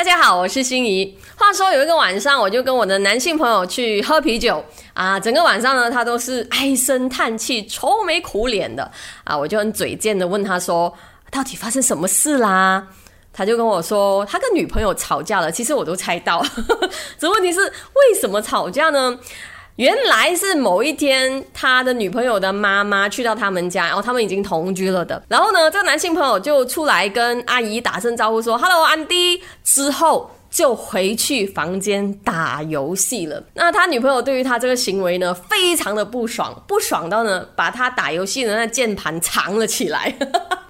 大家好，我是心怡。话说有一个晚上，我就跟我的男性朋友去喝啤酒啊，整个晚上呢，他都是唉声叹气、愁眉苦脸的啊。我就很嘴贱的问他说：“到底发生什么事啦？”他就跟我说，他跟女朋友吵架了。其实我都猜到，这问题是为什么吵架呢？原来是某一天，他的女朋友的妈妈去到他们家，然后他们已经同居了的。然后呢，这个男性朋友就出来跟阿姨打声招呼，说 “hello，安迪”，之后就回去房间打游戏了。那他女朋友对于他这个行为呢，非常的不爽，不爽到呢，把他打游戏的那键盘藏了起来。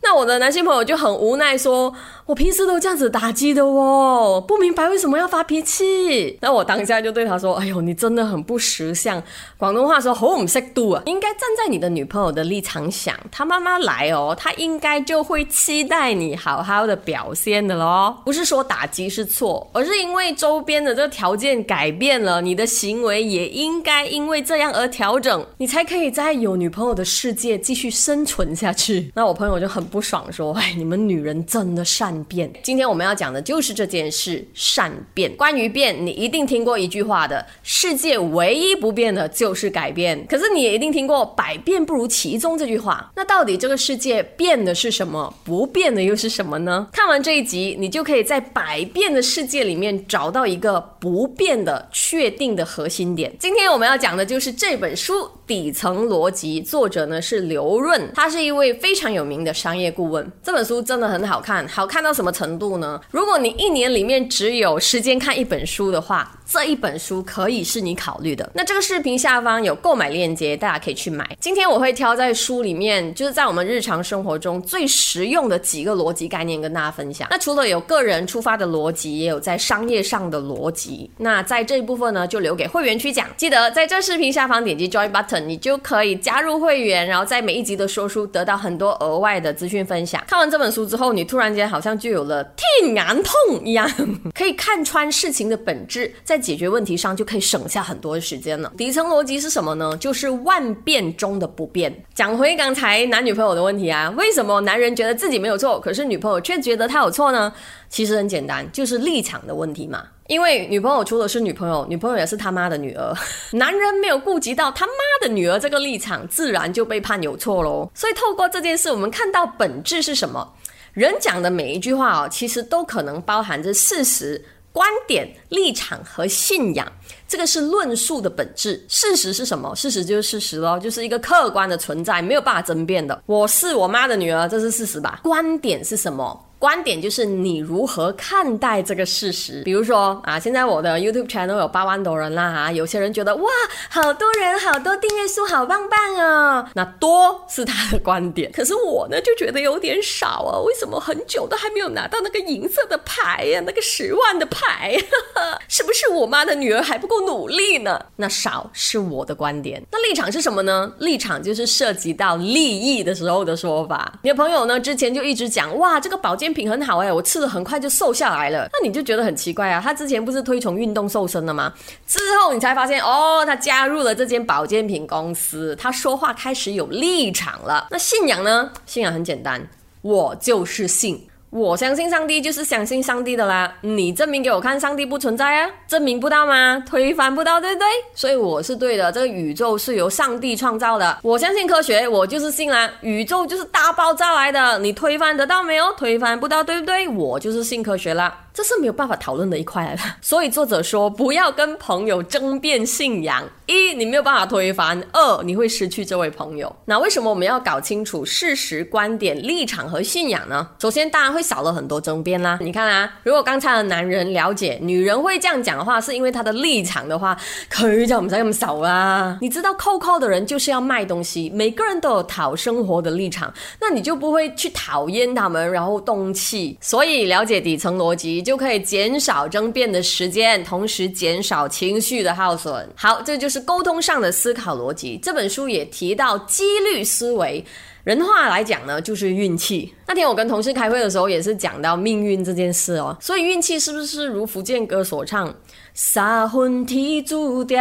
那我的男性朋友就很无奈说。我平时都这样子打击的哦，不明白为什么要发脾气。那我当下就对他说：“哎呦，你真的很不识相。广东话说好唔识度啊，应该站在你的女朋友的立场想，她妈妈来哦，她应该就会期待你好好的表现的咯。不是说打击是错，而是因为周边的这个条件改变了，你的行为也应该因为这样而调整，你才可以在有女朋友的世界继续生存下去。那我朋友就很不爽说：哎，你们女人真的善。变，今天我们要讲的就是这件事，善变。关于变，你一定听过一句话的：世界唯一不变的就是改变。可是你也一定听过“百变不如其中”这句话。那到底这个世界变的是什么，不变的又是什么呢？看完这一集，你就可以在百变的世界里面找到一个不变的、确定的核心点。今天我们要讲的就是这本书。底层逻辑，作者呢是刘润，他是一位非常有名的商业顾问。这本书真的很好看，好看到什么程度呢？如果你一年里面只有时间看一本书的话，这一本书可以是你考虑的。那这个视频下方有购买链接，大家可以去买。今天我会挑在书里面，就是在我们日常生活中最实用的几个逻辑概念跟大家分享。那除了有个人出发的逻辑，也有在商业上的逻辑。那在这一部分呢，就留给会员区讲。记得在这视频下方点击 Join Button。你就可以加入会员，然后在每一集的说书得到很多额外的资讯分享。看完这本书之后，你突然间好像就有了天眼痛一样，可以看穿事情的本质，在解决问题上就可以省下很多的时间了。底层逻辑是什么呢？就是万变中的不变。讲回刚才男女朋友的问题啊，为什么男人觉得自己没有错，可是女朋友却觉得他有错呢？其实很简单，就是立场的问题嘛。因为女朋友除了是女朋友，女朋友也是他妈的女儿。男人没有顾及到他妈的女儿这个立场，自然就被判有错喽。所以透过这件事，我们看到本质是什么？人讲的每一句话哦，其实都可能包含着事实、观点、立场和信仰。这个是论述的本质。事实是什么？事实就是事实喽，就是一个客观的存在，没有办法争辩的。我是我妈的女儿，这是事实吧？观点是什么？观点就是你如何看待这个事实。比如说啊，现在我的 YouTube channel 有八万多人啦哈，有些人觉得哇，好多人，好多订阅数，好棒棒啊。那多是他的观点，可是我呢就觉得有点少啊。为什么很久都还没有拿到那个银色的牌呀？那个十万的牌，是不是我妈的女儿还不够努力呢？那少是我的观点。那立场是什么呢？立场就是涉及到利益的时候的说法。你的朋友呢之前就一直讲哇，这个保健。品很好哎，我吃的很快就瘦下来了。那你就觉得很奇怪啊？他之前不是推崇运动瘦身的吗？之后你才发现哦，他加入了这间保健品公司，他说话开始有立场了。那信仰呢？信仰很简单，我就是信。我相信上帝就是相信上帝的啦，你证明给我看上帝不存在啊？证明不到吗？推翻不到，对不对？所以我是对的，这个宇宙是由上帝创造的。我相信科学，我就是信啦。宇宙就是大爆炸来的，你推翻得到没有？推翻不到，对不对？我就是信科学啦。这是没有办法讨论的一块来的，所以作者说不要跟朋友争辩信仰。一，你没有办法推翻；二，你会失去这位朋友。那为什么我们要搞清楚事实、观点、立场和信仰呢？首先，当然会少了很多争辩啦。你看啊，如果刚才的男人了解女人会这样讲的话，是因为他的立场的话，可以讲不使那么少啦。你知道扣扣的人就是要卖东西，每个人都有讨生活的立场，那你就不会去讨厌他们，然后动气。所以了解底层逻辑。就可以减少争辩的时间，同时减少情绪的耗损。好，这就是沟通上的思考逻辑。这本书也提到几率思维。人话来讲呢，就是运气。那天我跟同事开会的时候，也是讲到命运这件事哦。所以运气是不是如福建歌所唱，三分天注定，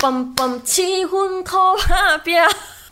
嘣嘣七分靠打拼。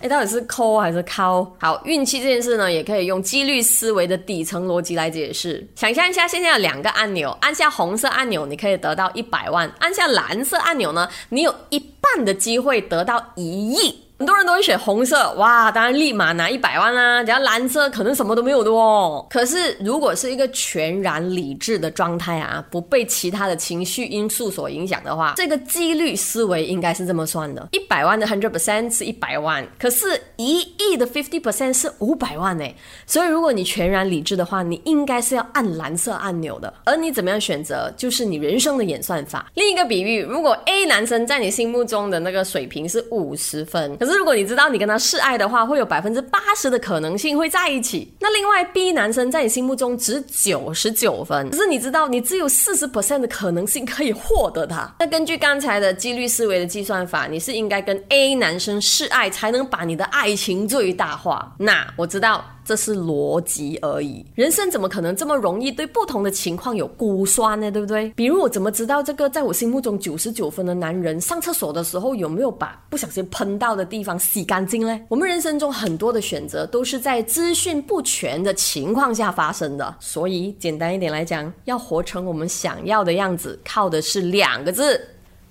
哎，到底是抠还是靠？好，运气这件事呢，也可以用几率思维的底层逻辑来解释。想象一下，现在有两个按钮，按下红色按钮，你可以得到一百万；按下蓝色按钮呢，你有一半的机会得到一亿。很多人都会选红色，哇，当然立马拿一百万啦。只要蓝色可能什么都没有的哦。可是如果是一个全然理智的状态啊，不被其他的情绪因素所影响的话，这个几率思维应该是这么算的：一百万的 hundred percent 是一百万，可是一亿的 fifty percent 是五百万呢。所以如果你全然理智的话，你应该是要按蓝色按钮的。而你怎么样选择，就是你人生的演算法。另一个比喻，如果 A 男生在你心目中的那个水平是五十分，可是是如果你知道你跟他示爱的话，会有百分之八十的可能性会在一起。那另外 B 男生在你心目中值九十九分，可是你知道你只有四十 percent 的可能性可以获得他。那根据刚才的几率思维的计算法，你是应该跟 A 男生示爱，才能把你的爱情最大化。那我知道。这是逻辑而已，人生怎么可能这么容易对不同的情况有估算呢？对不对？比如我怎么知道这个在我心目中九十九分的男人上厕所的时候有没有把不小心喷到的地地方洗干净呢？我们人生中很多的选择都是在资讯不全的情况下发生的，所以简单一点来讲，要活成我们想要的样子，靠的是两个字：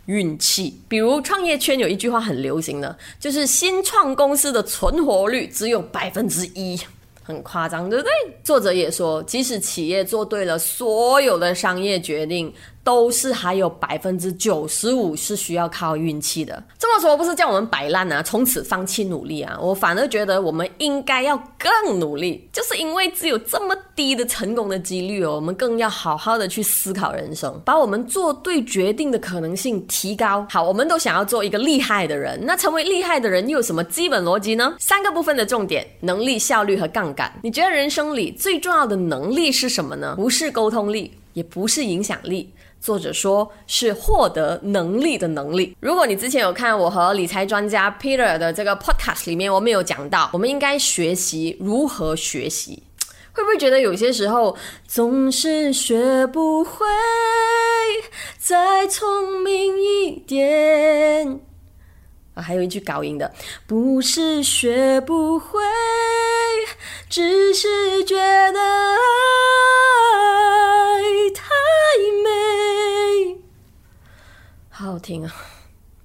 运气。比如创业圈有一句话很流行的，就是新创公司的存活率只有百分之一。很夸张，对不对？作者也说，即使企业做对了所有的商业决定。都是还有百分之九十五是需要靠运气的。这么说不是叫我们摆烂啊，从此放弃努力啊？我反而觉得我们应该要更努力，就是因为只有这么低的成功的几率哦，我们更要好好的去思考人生，把我们做对决定的可能性提高。好，我们都想要做一个厉害的人，那成为厉害的人又有什么基本逻辑呢？三个部分的重点：能力、效率和杠杆。你觉得人生里最重要的能力是什么呢？不是沟通力，也不是影响力。作者说是获得能力的能力。如果你之前有看我和理财专家 Peter 的这个 podcast 里面，我们有讲到，我们应该学习如何学习。会不会觉得有些时候总是学不会再聪明一点？啊，还有一句高音的，不是学不会，只是觉得听啊！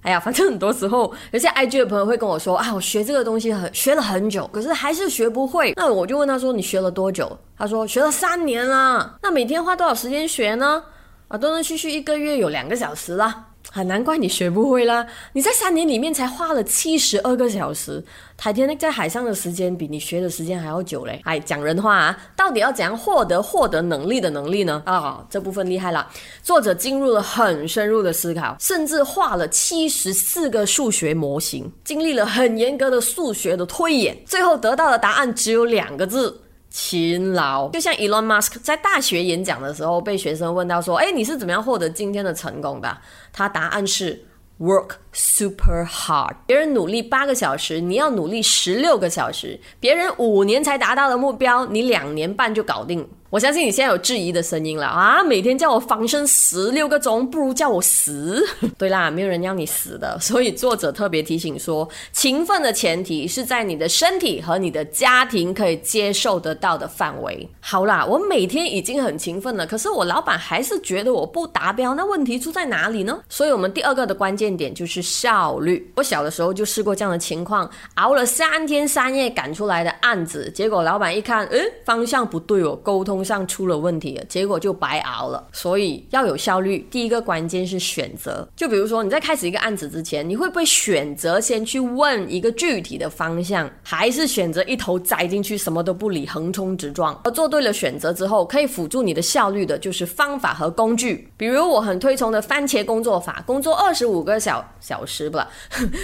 哎呀，反正很多时候，有些 IG 的朋友会跟我说啊，我学这个东西很学了很久，可是还是学不会。那我就问他说，你学了多久？他说学了三年了。那每天花多少时间学呢？啊，断断续续一个月有两个小时啦。很难怪你学不会啦！你在三年里面才花了七十二个小时，台天在海上的时间比你学的时间还要久嘞！哎，讲人话啊，到底要怎样获得获得能力的能力呢？啊，这部分厉害了，作者进入了很深入的思考，甚至画了七十四个数学模型，经历了很严格的数学的推演，最后得到的答案只有两个字。勤劳，就像 Elon Musk 在大学演讲的时候，被学生问到说：“哎，你是怎么样获得今天的成功的？”他答案是。Work super hard，别人努力八个小时，你要努力十六个小时。别人五年才达到的目标，你两年半就搞定。我相信你现在有质疑的声音了啊！每天叫我防身十六个钟，不如叫我死。对啦，没有人要你死的。所以作者特别提醒说，勤奋的前提是在你的身体和你的家庭可以接受得到的范围。好啦，我每天已经很勤奋了，可是我老板还是觉得我不达标，那问题出在哪里呢？所以我们第二个的关键。点就是效率。我小的时候就试过这样的情况，熬了三天三夜赶出来的案子，结果老板一看，诶，方向不对哦，沟通上出了问题了，结果就白熬了。所以要有效率，第一个关键是选择。就比如说你在开始一个案子之前，你会不会选择先去问一个具体的方向，还是选择一头栽进去什么都不理，横冲直撞？而做对了选择之后，可以辅助你的效率的就是方法和工具。比如我很推崇的番茄工作法，工作二十五个。小小时不，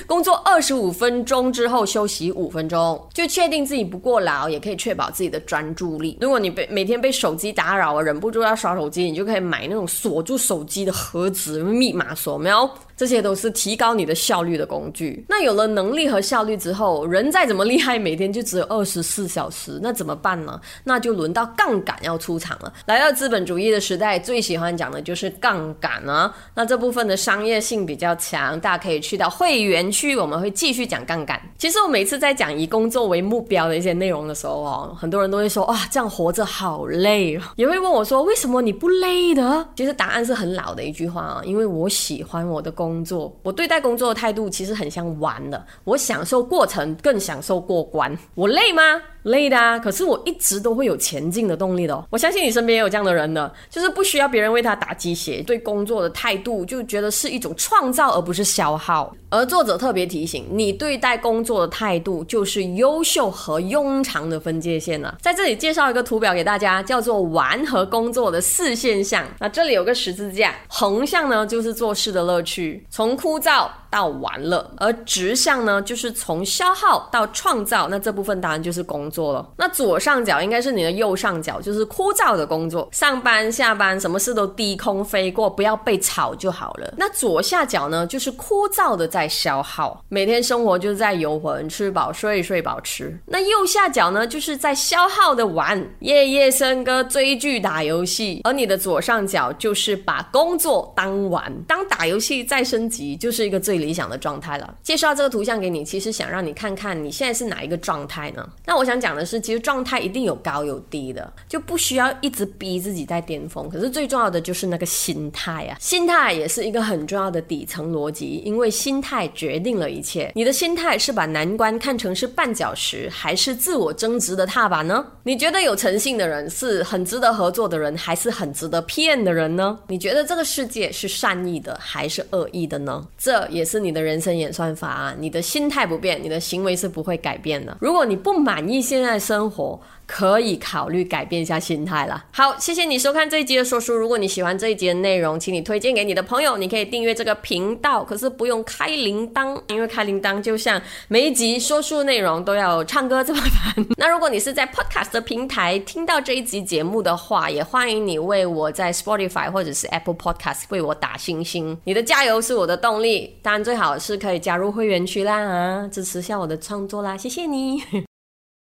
工作二十五分钟之后休息五分钟，就确定自己不过劳，也可以确保自己的专注力。如果你被每天被手机打扰了，忍不住要刷手机，你就可以买那种锁住手机的盒子，密码锁，没有？这些都是提高你的效率的工具。那有了能力和效率之后，人再怎么厉害，每天就只有二十四小时，那怎么办呢？那就轮到杠杆要出场了。来到资本主义的时代，最喜欢讲的就是杠杆啊。那这部分的商业性比较强，大家可以去到会员区，我们会继续讲杠杆。其实我每次在讲以工作为目标的一些内容的时候哦，很多人都会说哇，这样活着好累哦，也会问我说为什么你不累的？其实答案是很老的一句话啊，因为我喜欢我的工。工作，我对待工作的态度其实很像玩的，我享受过程，更享受过关。我累吗？累的啊，可是我一直都会有前进的动力的。我相信你身边也有这样的人的，就是不需要别人为他打鸡血，对工作的态度就觉得是一种创造而不是消耗。而作者特别提醒你，对待工作的态度就是优秀和庸常的分界线了。在这里介绍一个图表给大家，叫做玩和工作的四现象。那这里有个十字架，横向呢就是做事的乐趣，从枯燥。到完了，而直向呢，就是从消耗到创造，那这部分当然就是工作了。那左上角应该是你的右上角，就是枯燥的工作，上班下班，什么事都低空飞过，不要被吵就好了。那左下角呢，就是枯燥的在消耗，每天生活就是在游魂，吃饱睡，睡饱吃。那右下角呢，就是在消耗的玩，夜夜笙歌，追剧，打游戏。而你的左上角就是把工作当玩，当打游戏在再升级，就是一个最。理想的状态了。介绍这个图像给你，其实想让你看看你现在是哪一个状态呢？那我想讲的是，其实状态一定有高有低的，就不需要一直逼自己在巅峰。可是最重要的就是那个心态啊，心态也是一个很重要的底层逻辑，因为心态决定了一切。你的心态是把难关看成是绊脚石，还是自我增值的踏板呢？你觉得有诚信的人是很值得合作的人，还是很值得骗的人呢？你觉得这个世界是善意的还是恶意的呢？这也是。是你的人生演算法啊！你的心态不变，你的行为是不会改变的。如果你不满意现在生活，可以考虑改变一下心态了。好，谢谢你收看这一集的说书。如果你喜欢这一集的内容，请你推荐给你的朋友。你可以订阅这个频道，可是不用开铃铛，因为开铃铛就像每一集说书内容都要唱歌这么烦。那如果你是在 Podcast 的平台听到这一集节目的话，也欢迎你为我在 Spotify 或者是 Apple Podcast 为我打星星。你的加油是我的动力。当然，最好是可以加入会员区啦，支持下我的创作啦。谢谢你。